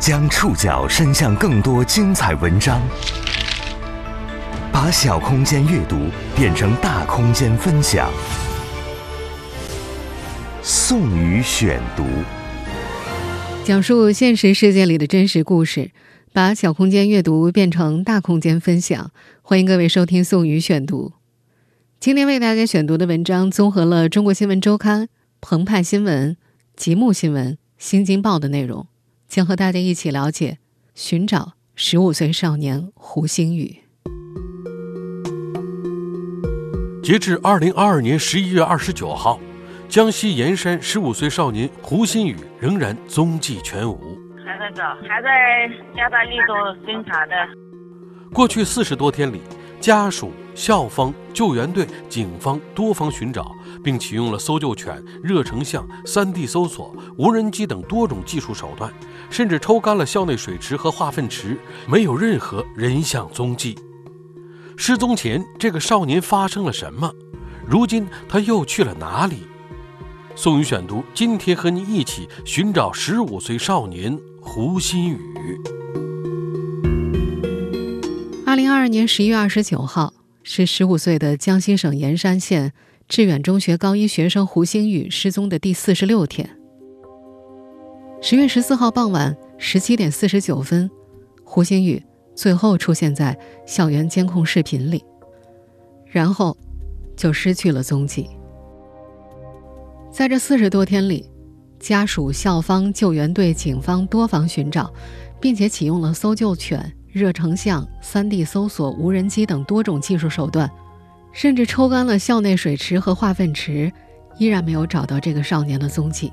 将触角伸向更多精彩文章，把小空间阅读变成大空间分享。宋宇选读，讲述现实世界里的真实故事，把小空间阅读变成大空间分享。欢迎各位收听宋宇选读。今天为大家选读的文章综合了《中国新闻周刊》、澎湃新闻、极目新闻、新京报的内容。将和大家一起了解寻找十五岁少年胡星宇。截至二零二二年十一月二十九号，江西盐山十五岁少年胡新宇仍然踪迹全无。还在找，还在加大力度侦查的。过去四十多天里。家属、校方、救援队、警方多方寻找，并启用了搜救犬、热成像、3D 搜索、无人机等多种技术手段，甚至抽干了校内水池和化粪池，没有任何人像踪迹。失踪前，这个少年发生了什么？如今他又去了哪里？宋宇选读，今天和你一起寻找十五岁少年胡新宇。二零二二年十一月二十九号是十五岁的江西省盐山县致远中学高一学生胡星宇失踪的第四十六天。十月十四号傍晚十七点四十九分，胡星宇最后出现在校园监控视频里，然后就失去了踪迹。在这四十多天里，家属、校方、救援队、警方多方寻找，并且启用了搜救犬。热成像、3D 搜索、无人机等多种技术手段，甚至抽干了校内水池和化粪池，依然没有找到这个少年的踪迹。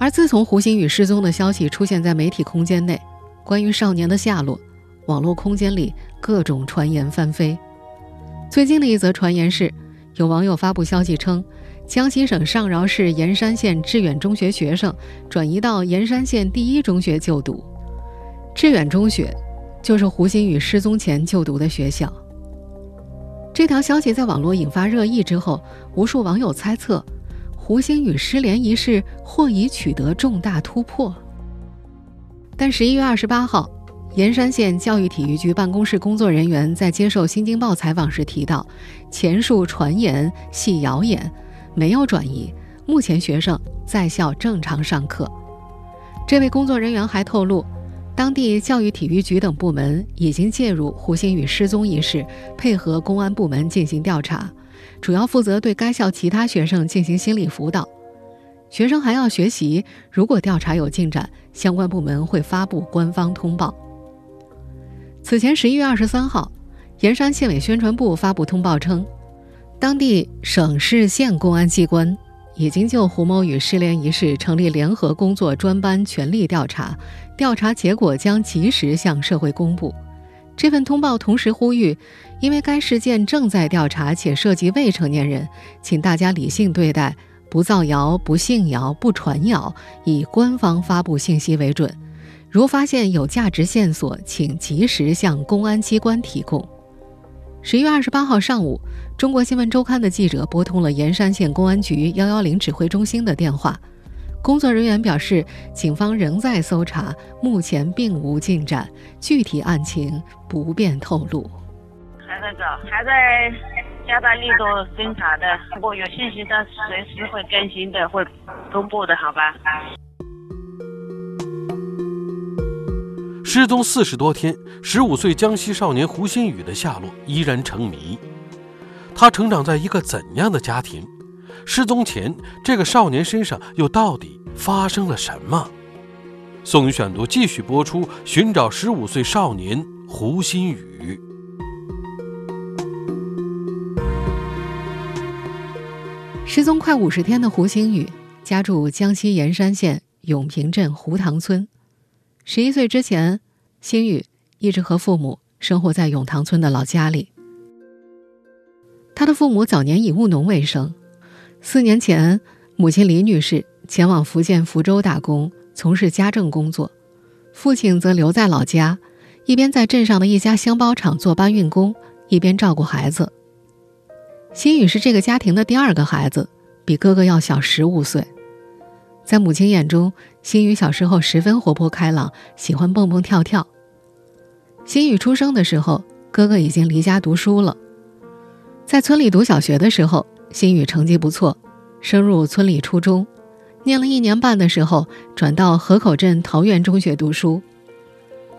而自从胡鑫宇失踪的消息出现在媒体空间内，关于少年的下落，网络空间里各种传言翻飞。最近的一则传言是，有网友发布消息称，江西省上饶市盐山县致远中学学生转移到盐山县第一中学就读。致远中学，就是胡鑫宇失踪前就读的学校。这条消息在网络引发热议之后，无数网友猜测，胡鑫宇失联一事或已取得重大突破。但十一月二十八号，盐山县教育体育局办公室工作人员在接受《新京报》采访时提到，前述传言系谣言，没有转移，目前学生在校正常上课。这位工作人员还透露。当地教育体育局等部门已经介入胡鑫宇失踪一事，配合公安部门进行调查，主要负责对该校其他学生进行心理辅导。学生还要学习，如果调查有进展，相关部门会发布官方通报。此前十一月二十三号，盐山县委宣传部发布通报称，当地省市县公安机关。已经就胡某宇失联一事成立联合工作专班，全力调查，调查结果将及时向社会公布。这份通报同时呼吁，因为该事件正在调查且涉及未成年人，请大家理性对待，不造谣、不信谣、不传谣，以官方发布信息为准。如发现有价值线索，请及时向公安机关提供。十一月二十八号上午，中国新闻周刊的记者拨通了盐山县公安局幺幺零指挥中心的电话，工作人员表示，警方仍在搜查，目前并无进展，具体案情不便透露。还在找，还在加大力度侦查的，如果有信息，他随时会更新的，会公布的，好吧？失踪四十多天，十五岁江西少年胡鑫宇的下落依然成谜。他成长在一个怎样的家庭？失踪前，这个少年身上又到底发生了什么？宋宇选读继续播出，寻找十五岁少年胡鑫宇。失踪快五十天的胡鑫宇，家住江西盐山县永平镇胡塘村。十一岁之前，星宇一直和父母生活在永塘村的老家里。他的父母早年以务农为生，四年前，母亲李女士前往福建福州打工，从事家政工作，父亲则留在老家，一边在镇上的一家箱包厂做搬运工，一边照顾孩子。星宇是这个家庭的第二个孩子，比哥哥要小十五岁。在母亲眼中，心雨小时候十分活泼开朗，喜欢蹦蹦跳跳。心雨出生的时候，哥哥已经离家读书了。在村里读小学的时候，心雨成绩不错，升入村里初中。念了一年半的时候，转到河口镇桃园中学读书。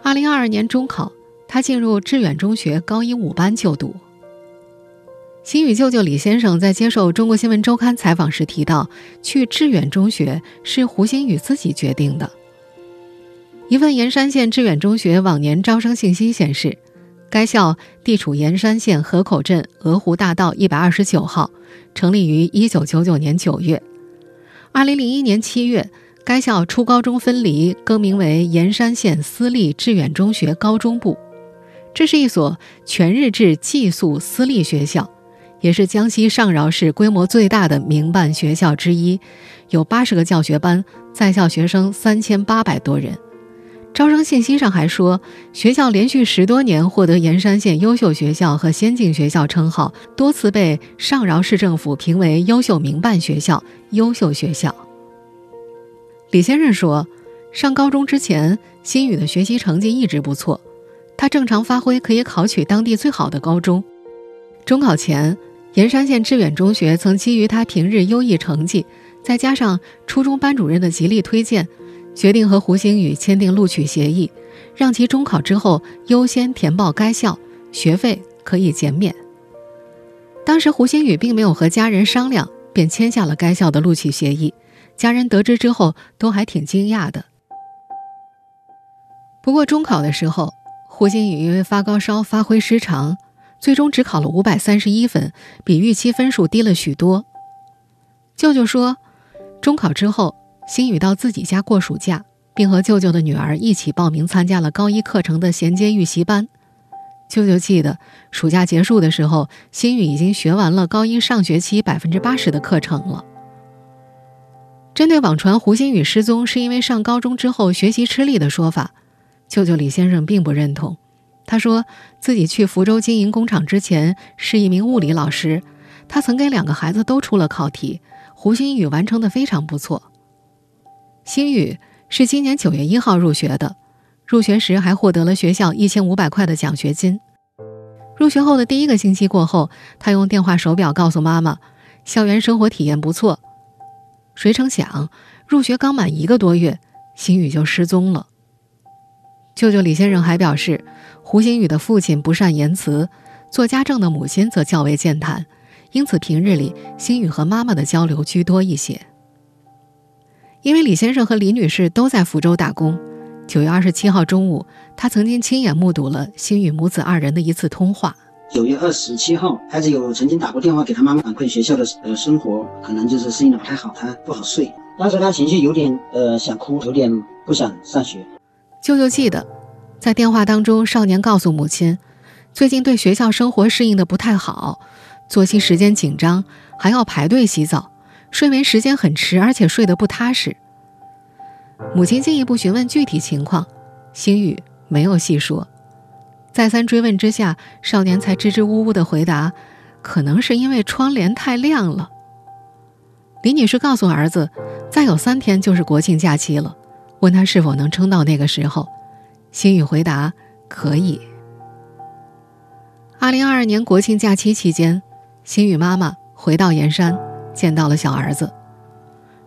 二零二二年中考，他进入致远中学高一五班就读。心雨舅舅李先生在接受《中国新闻周刊》采访时提到，去致远中学是胡心宇自己决定的。一份盐山县致远中学往年招生信息显示，该校地处盐山县河口镇鹅湖大道一百二十九号，成立于一九九九年九月。二零零一年七月，该校初高中分离，更名为盐山县私立致远中学高中部。这是一所全日制寄宿私立学校。也是江西上饶市规模最大的民办学校之一，有八十个教学班，在校学生三千八百多人。招生信息上还说，学校连续十多年获得盐山县优秀学校和先进学校称号，多次被上饶市政府评为优秀民办学校、优秀学校。李先生说，上高中之前，新宇的学习成绩一直不错，他正常发挥可以考取当地最好的高中。中考前。盐山县致远中学曾基于他平日优异成绩，再加上初中班主任的极力推荐，决定和胡星宇签订录取协议，让其中考之后优先填报该校，学费可以减免。当时胡星宇并没有和家人商量，便签下了该校的录取协议。家人得知之后都还挺惊讶的。不过中考的时候，胡星宇因为发高烧，发挥失常。最终只考了五百三十一分，比预期分数低了许多。舅舅说，中考之后，新宇到自己家过暑假，并和舅舅的女儿一起报名参加了高一课程的衔接预习班。舅舅记得，暑假结束的时候，新宇已经学完了高一上学期百分之八十的课程了。针对网传胡新宇失踪是因为上高中之后学习吃力的说法，舅舅李先生并不认同。他说自己去福州经营工厂之前是一名物理老师，他曾给两个孩子都出了考题，胡新宇完成的非常不错。新宇是今年九月一号入学的，入学时还获得了学校一千五百块的奖学金。入学后的第一个星期过后，他用电话手表告诉妈妈，校园生活体验不错。谁成想，入学刚满一个多月，新宇就失踪了。舅舅李先生还表示。胡鑫宇的父亲不善言辞，做家政的母亲则较为健谈，因此平日里星宇和妈妈的交流居多一些。因为李先生和李女士都在福州打工，九月二十七号中午，他曾经亲眼目睹了星宇母子二人的一次通话。九月二十七号，孩子有曾经打过电话给他妈妈反馈学校的呃生活，可能就是适应的不太好，他不好睡。当时他情绪有点呃想哭，有点不想上学。舅舅记得。在电话当中，少年告诉母亲，最近对学校生活适应的不太好，作息时间紧张，还要排队洗澡，睡眠时间很迟，而且睡得不踏实。母亲进一步询问具体情况，星宇没有细说。再三追问之下，少年才支支吾吾地回答：“可能是因为窗帘太亮了。”李女士告诉儿子，再有三天就是国庆假期了，问他是否能撑到那个时候。星宇回答：“可以。”二零二二年国庆假期期间，星宇妈妈回到盐山，见到了小儿子。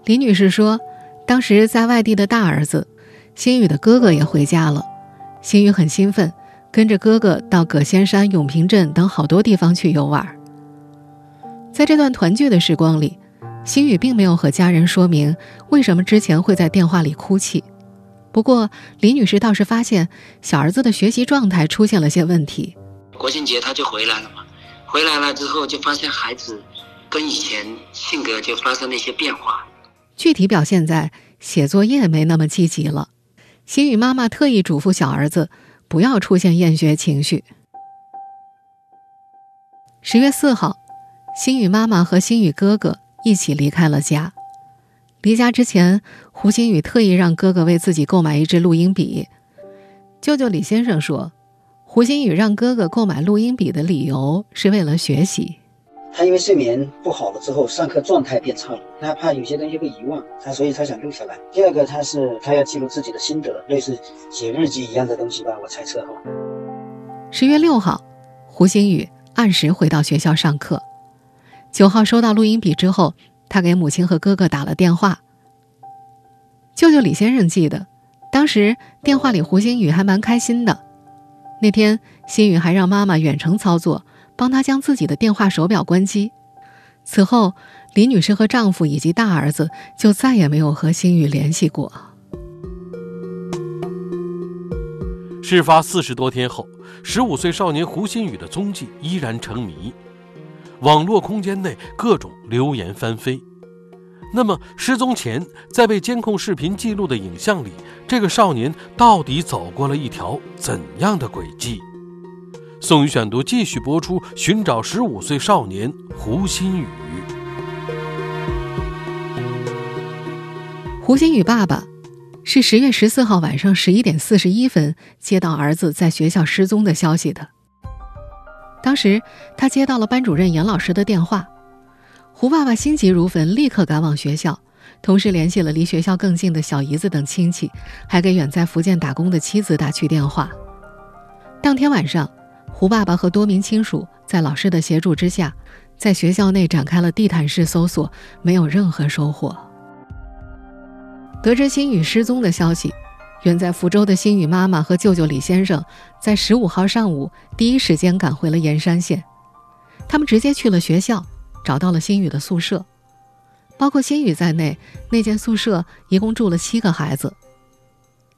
李女士说：“当时在外地的大儿子，星宇的哥哥也回家了。星宇很兴奋，跟着哥哥到葛仙山、永平镇等好多地方去游玩。在这段团聚的时光里，星宇并没有和家人说明为什么之前会在电话里哭泣。”不过，李女士倒是发现小儿子的学习状态出现了些问题。国庆节他就回来了嘛，回来了之后就发现孩子跟以前性格就发生了一些变化，具体表现在写作业没那么积极了。心雨妈妈特意嘱咐小儿子不要出现厌学情绪。十月四号，心雨妈妈和心雨哥哥一起离开了家。离家之前，胡鑫宇特意让哥哥为自己购买一支录音笔。舅舅李先生说，胡鑫宇让哥哥购买录音笔的理由是为了学习。他因为睡眠不好了之后，上课状态变差了，他怕有些东西被遗忘，他所以他想录下来。第二个，他是他要记录自己的心得，类似写日记一样的东西吧，我猜测哈。十月六号，胡星宇按时回到学校上课。九号收到录音笔之后，他给母亲和哥哥打了电话。舅舅李先生记得，当时电话里胡星宇还蛮开心的。那天，星宇还让妈妈远程操作。帮他将自己的电话手表关机。此后，李女士和丈夫以及大儿子就再也没有和星宇联系过。事发四十多天后，十五岁少年胡鑫宇的踪迹依然成谜，网络空间内各种流言翻飞。那么，失踪前在被监控视频记录的影像里，这个少年到底走过了一条怎样的轨迹？宋宇选读继续播出，寻找十五岁少年胡鑫宇。胡鑫宇爸爸是十月十四号晚上十一点四十一分接到儿子在学校失踪的消息的。当时他接到了班主任严老师的电话，胡爸爸心急如焚，立刻赶往学校，同时联系了离学校更近的小姨子等亲戚，还给远在福建打工的妻子打去电话。当天晚上。胡爸爸和多名亲属在老师的协助之下，在学校内展开了地毯式搜索，没有任何收获。得知星宇失踪的消息，远在福州的星宇妈妈和舅舅李先生，在十五号上午第一时间赶回了盐山县。他们直接去了学校，找到了星宇的宿舍。包括新宇在内，那间宿舍一共住了七个孩子。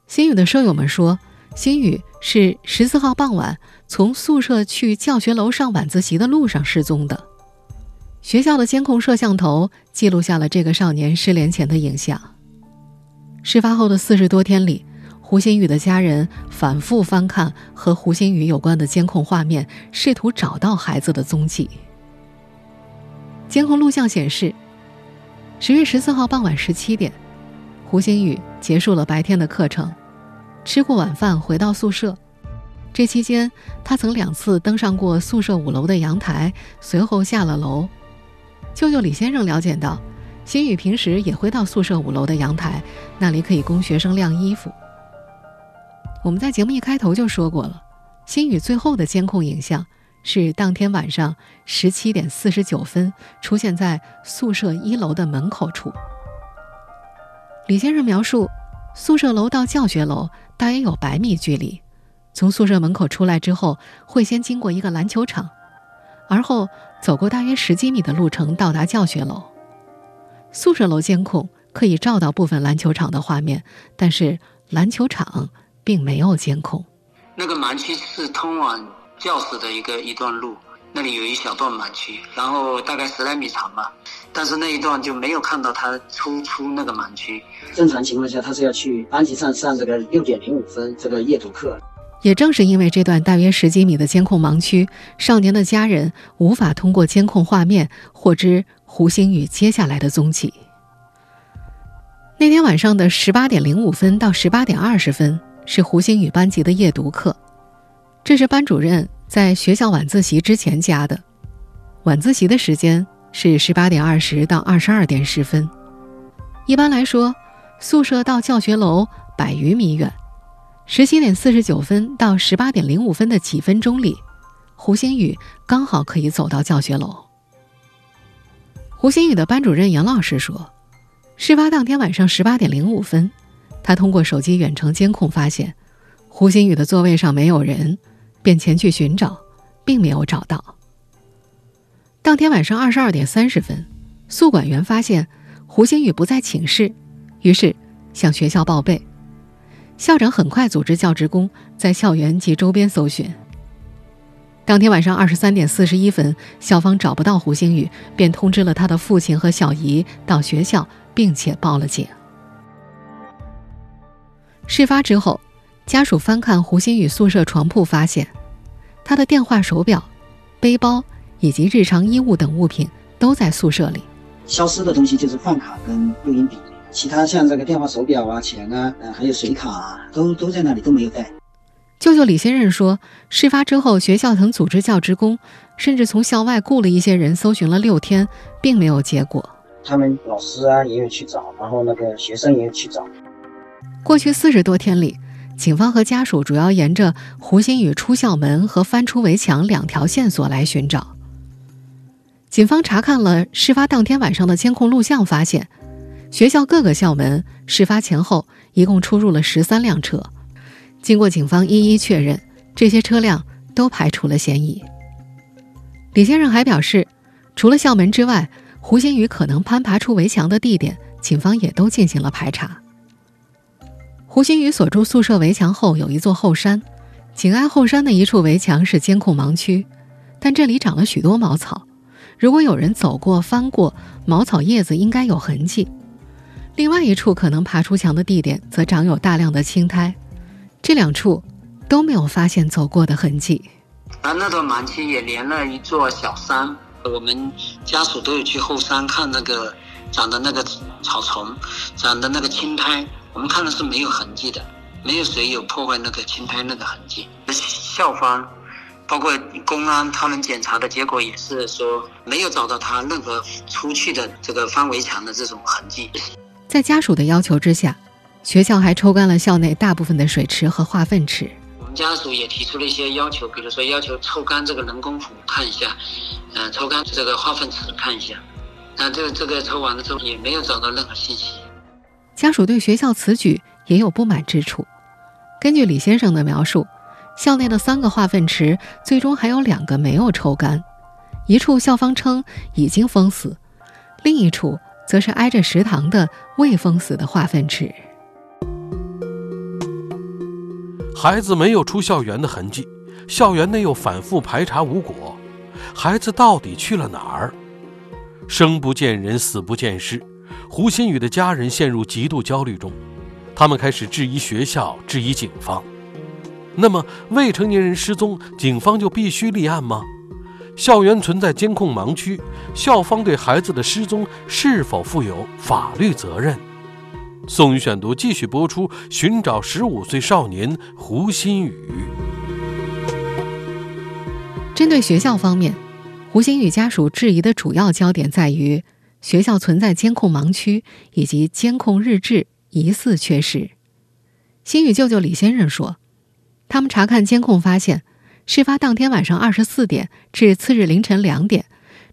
新宇的舍友们说。新宇是十四号傍晚从宿舍去教学楼上晚自习的路上失踪的。学校的监控摄像头记录下了这个少年失联前的影像。事发后的四十多天里，胡星宇的家人反复翻看和胡星宇有关的监控画面，试图找到孩子的踪迹。监控录像显示，十月十四号傍晚十七点，胡星宇结束了白天的课程。吃过晚饭，回到宿舍。这期间，他曾两次登上过宿舍五楼的阳台，随后下了楼。舅舅李先生了解到，新宇平时也会到宿舍五楼的阳台，那里可以供学生晾衣服。我们在节目一开头就说过了，新宇最后的监控影像是当天晚上十七点四十九分出现在宿舍一楼的门口处。李先生描述，宿舍楼到教学楼。大约有百米距离，从宿舍门口出来之后，会先经过一个篮球场，而后走过大约十几米的路程到达教学楼。宿舍楼监控可以照到部分篮球场的画面，但是篮球场并没有监控。那个盲区是通往教室的一个一段路，那里有一小段盲区，然后大概十来米长吧。但是那一段就没有看到他出出那个盲区。正常情况下，他是要去班级上上这个六点零五分这个夜读课。也正是因为这段大约十几米的监控盲区，少年的家人无法通过监控画面获知胡星宇接下来的踪迹。那天晚上的十八点零五分到十八点二十分是胡星宇班级的夜读课，这是班主任在学校晚自习之前加的。晚自习的时间。是十八点二十到二十二点十分。一般来说，宿舍到教学楼百余米远。十七点四十九分到十八点零五分的几分钟里，胡星宇刚好可以走到教学楼。胡星宇的班主任杨老师说，事发当天晚上十八点零五分，他通过手机远程监控发现，胡新宇的座位上没有人，便前去寻找，并没有找到。当天晚上二十二点三十分，宿管员发现胡新宇不在寝室，于是向学校报备。校长很快组织教职工在校园及周边搜寻。当天晚上二十三点四十一分，校方找不到胡星宇，便通知了他的父亲和小姨到学校，并且报了警。事发之后，家属翻看胡鑫宇宿舍床铺，发现他的电话、手表、背包。以及日常衣物等物品都在宿舍里。消失的东西就是饭卡跟录音笔，其他像这个电话、手表啊、钱啊，呃，还有水卡啊，都都在那里，都没有带。舅舅李先生说，事发之后，学校曾组织教职工，甚至从校外雇了一些人搜寻了六天，并没有结果。他们老师啊也有去找，然后那个学生也有去找。过去四十多天里，警方和家属主要沿着胡鑫宇出校门和翻出围墙两条线索来寻找。警方查看了事发当天晚上的监控录像，发现学校各个校门事发前后一共出入了十三辆车。经过警方一一确认，这些车辆都排除了嫌疑。李先生还表示，除了校门之外，胡鑫宇可能攀爬出围墙的地点，警方也都进行了排查。胡鑫宇所住宿舍围墙后有一座后山，紧挨后山的一处围墙是监控盲区，但这里长了许多茅草，如果有人走过、翻过，茅草叶子应该有痕迹。另外一处可能爬出墙的地点则长有大量的青苔。这两处都没有发现走过的痕迹，而那段盲区也连了一座小山。我们家属都有去后山看那个长的那个草丛，长的那个青苔，我们看的是没有痕迹的，没有谁有破坏那个青苔那个痕迹。校方包括公安他们检查的结果也是说没有找到他任何出去的这个翻围墙的这种痕迹。在家属的要求之下。学校还抽干了校内大部分的水池和化粪池。我们家属也提出了一些要求，比如说要求抽干这个人工湖看一下，嗯，抽干这个化粪池看一下。那这个这个抽完了之后也没有找到任何信息。家属对学校此举也有不满之处。根据李先生的描述，校内的三个化粪池最终还有两个没有抽干，一处校方称已经封死，另一处则是挨着食堂的未封死的化粪池。孩子没有出校园的痕迹，校园内又反复排查无果，孩子到底去了哪儿？生不见人，死不见尸，胡鑫宇的家人陷入极度焦虑中，他们开始质疑学校，质疑警方。那么，未成年人失踪，警方就必须立案吗？校园存在监控盲区，校方对孩子的失踪是否负有法律责任？宋宇选读继续播出，寻找十五岁少年胡鑫宇。针对学校方面，胡鑫宇家属质疑的主要焦点在于学校存在监控盲区以及监控日志疑似缺失。新宇舅舅李先生说，他们查看监控发现，事发当天晚上二十四点至次日凌晨两点，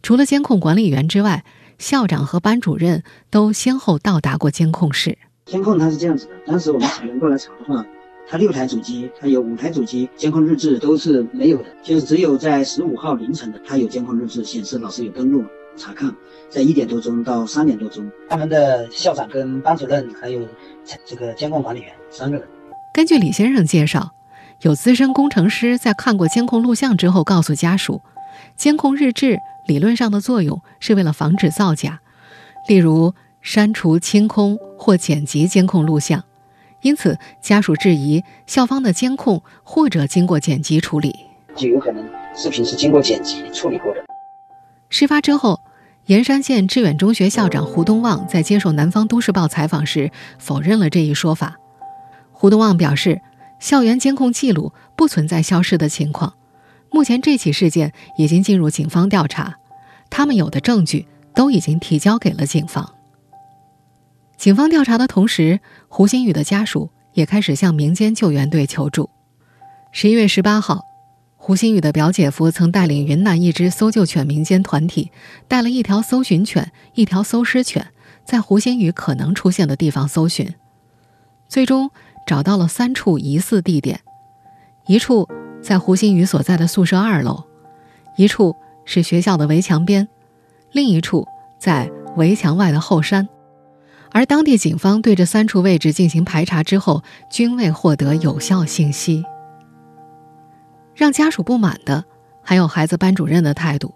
除了监控管理员之外。校长和班主任都先后到达过监控室。监控它是这样子的，当时我们查员过来查的话，它六台主机，它有五台主机监控日志都是没有的，就是只有在十五号凌晨的，它有监控日志显示老师有登录查看，在一点多钟到三点多钟，他们的校长跟班主任还有这个监控管理员三个人。根据李先生介绍，有资深工程师在看过监控录像之后，告诉家属，监控日志。理论上的作用是为了防止造假，例如删除、清空或剪辑监控录像。因此，家属质疑校方的监控或者经过剪辑处理，就有可能视频是经过剪辑处理过的。事发之后，盐山县致远中学校长胡东旺在接受南方都市报采访时否认了这一说法。胡东旺表示，校园监控记录不存在消失的情况。目前，这起事件已经进入警方调查。他们有的证据都已经提交给了警方。警方调查的同时，胡鑫宇的家属也开始向民间救援队求助。十一月十八号，胡鑫宇的表姐夫曾带领云南一支搜救犬民间团体，带了一条搜寻犬、一条搜尸犬，在胡鑫宇可能出现的地方搜寻，最终找到了三处疑似地点：一处在胡鑫宇所在的宿舍二楼，一处。是学校的围墙边，另一处在围墙外的后山，而当地警方对这三处位置进行排查之后，均未获得有效信息。让家属不满的还有孩子班主任的态度。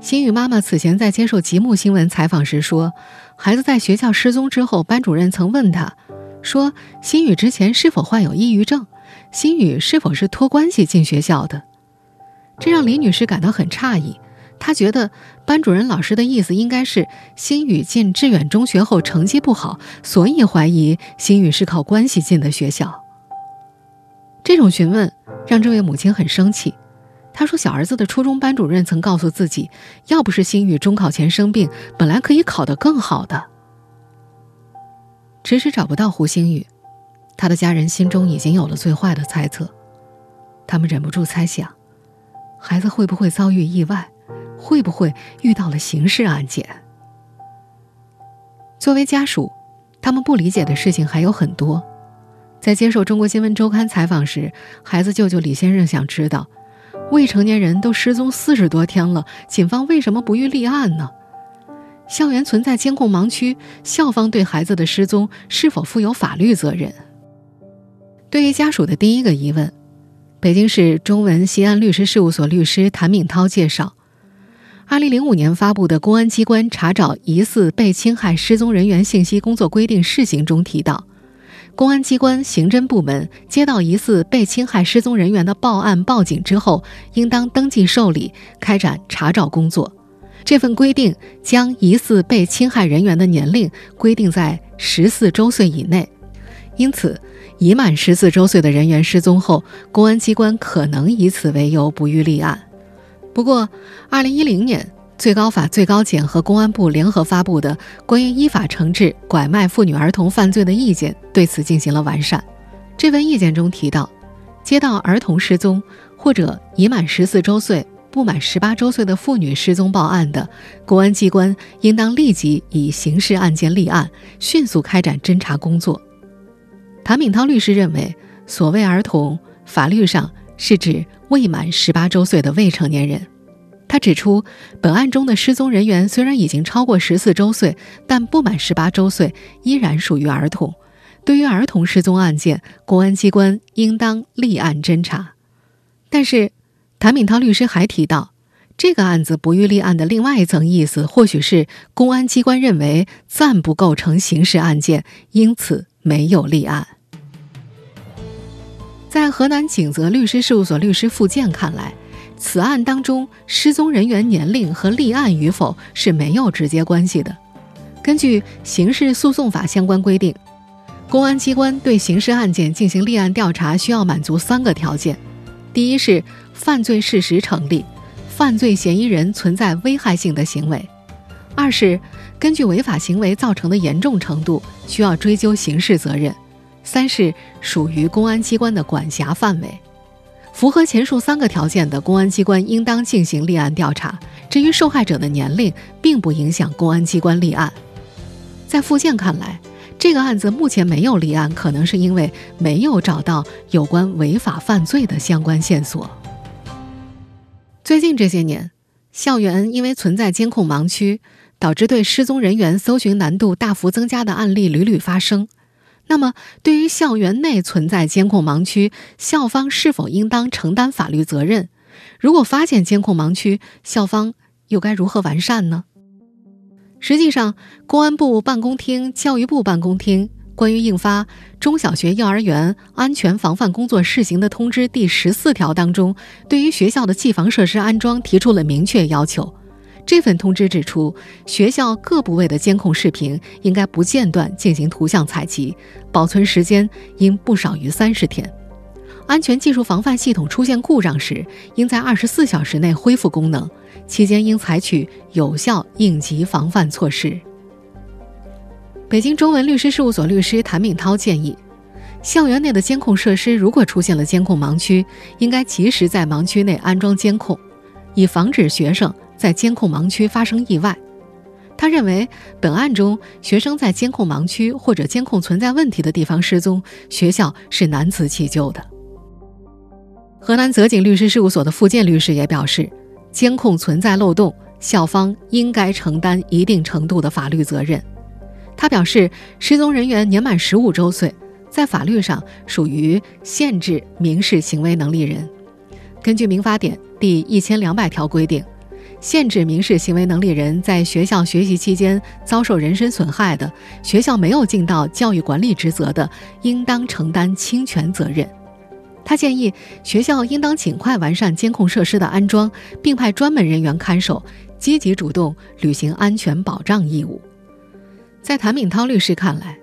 心雨妈妈此前在接受极目新闻采访时说，孩子在学校失踪之后，班主任曾问他，说心雨之前是否患有抑郁症，心雨是否是托关系进学校的。这让李女士感到很诧异，她觉得班主任老师的意思应该是新宇进致远中学后成绩不好，所以怀疑新宇是靠关系进的学校。这种询问让这位母亲很生气。她说：“小儿子的初中班主任曾告诉自己，要不是心雨中考前生病，本来可以考得更好的。”迟迟找不到胡星宇，他的家人心中已经有了最坏的猜测。他们忍不住猜想，孩子会不会遭遇意外，会不会遇到了刑事案件？作为家属，他们不理解的事情还有很多。在接受《中国新闻周刊》采访时，孩子舅舅李先生想知道。未成年人都失踪四十多天了，警方为什么不予立案呢？校园存在监控盲区，校方对孩子的失踪是否负有法律责任？对于家属的第一个疑问，北京市中文西安律师事务所律师谭敏涛介绍，二零零五年发布的《公安机关查找疑似被侵害失踪人员信息工作规定（试行）》中提到。公安机关刑侦部门接到疑似被侵害失踪人员的报案报警之后，应当登记受理，开展查找工作。这份规定将疑似被侵害人员的年龄规定在十四周岁以内，因此，已满十四周岁的人员失踪后，公安机关可能以此为由不予立案。不过，二零一零年。最高法、最高检和公安部联合发布的《关于依法惩治拐卖妇女儿童犯罪的意见》对此进行了完善。这份意见中提到，接到儿童失踪或者已满十四周岁、不满十八周岁的妇女失踪报案的，公安机关应当立即以刑事案件立案，迅速开展侦查工作。谭敏涛律师认为，所谓儿童，法律上是指未满十八周岁的未成年人。他指出，本案中的失踪人员虽然已经超过十四周岁，但不满十八周岁，依然属于儿童。对于儿童失踪案件，公安机关应当立案侦查。但是，谭敏涛律师还提到，这个案子不予立案的另外一层意思，或许是公安机关认为暂不构成刑事案件，因此没有立案。在河南景泽律师事务所律师付建看来。此案当中，失踪人员年龄和立案与否是没有直接关系的。根据刑事诉讼法相关规定，公安机关对刑事案件进行立案调查需要满足三个条件：第一是犯罪事实成立，犯罪嫌疑人存在危害性的行为；二是根据违法行为造成的严重程度需要追究刑事责任；三是属于公安机关的管辖范围。符合前述三个条件的公安机关应当进行立案调查。至于受害者的年龄，并不影响公安机关立案。在附件看来，这个案子目前没有立案，可能是因为没有找到有关违法犯罪的相关线索。最近这些年，校园因为存在监控盲区，导致对失踪人员搜寻难度大幅增加的案例屡屡发生。那么，对于校园内存在监控盲区，校方是否应当承担法律责任？如果发现监控盲区，校方又该如何完善呢？实际上，公安部办公厅、教育部办公厅关于印发《中小学、幼儿园安全防范工作试行的通知》第十四条当中，对于学校的技防设施安装提出了明确要求。这份通知指出，学校各部位的监控视频应该不间断进行图像采集，保存时间应不少于三十天。安全技术防范系统出现故障时，应在二十四小时内恢复功能，期间应采取有效应急防范措施。北京中文律师事务所律师谭敏涛建议，校园内的监控设施如果出现了监控盲区，应该及时在盲区内安装监控，以防止学生。在监控盲区发生意外，他认为本案中学生在监控盲区或者监控存在问题的地方失踪，学校是难辞其咎的。河南泽景律师事务所的付建律师也表示，监控存在漏洞，校方应该承担一定程度的法律责任。他表示，失踪人员年满十五周岁，在法律上属于限制民事行为能力人。根据民法典第一千两百条规定。限制民事行为能力人在学校学习期间遭受人身损害的，学校没有尽到教育管理职责的，应当承担侵权责任。他建议学校应当尽快完善监控设施的安装，并派专门人员看守，积极主动履行安全保障义务。在谭敏涛律师看来，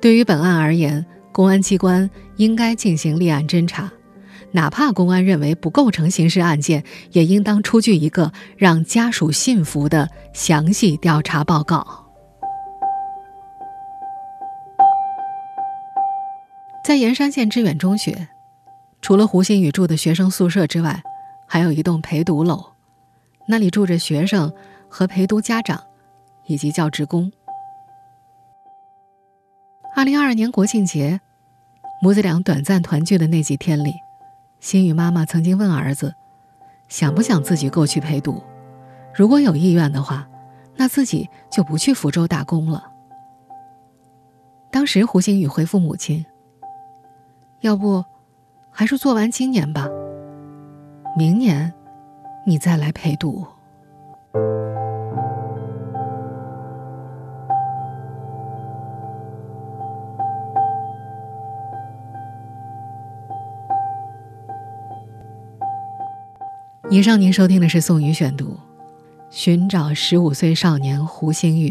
对于本案而言，公安机关应该进行立案侦查，哪怕公安认为不构成刑事案件，也应当出具一个让家属信服的详细调查报告。在盐山县知远中学，除了胡鑫宇住的学生宿舍之外，还有一栋陪读楼，那里住着学生和陪读家长，以及教职工。二零二二年国庆节，母子俩短暂团聚的那几天里，心雨妈妈曾经问儿子，想不想自己过去陪读？如果有意愿的话，那自己就不去福州打工了。当时胡鑫宇回复母亲。要不，还是做完今年吧。明年，你再来陪读。以上您收听的是宋宇选读，《寻找十五岁少年胡星宇》。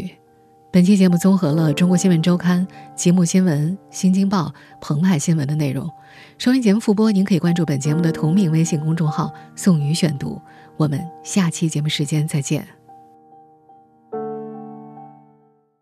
本期节目综合了《中国新闻周刊》、吉木新闻、新京报、澎湃新闻的内容。收音节目复播，您可以关注本节目的同名微信公众号“宋宇选读”。我们下期节目时间再见。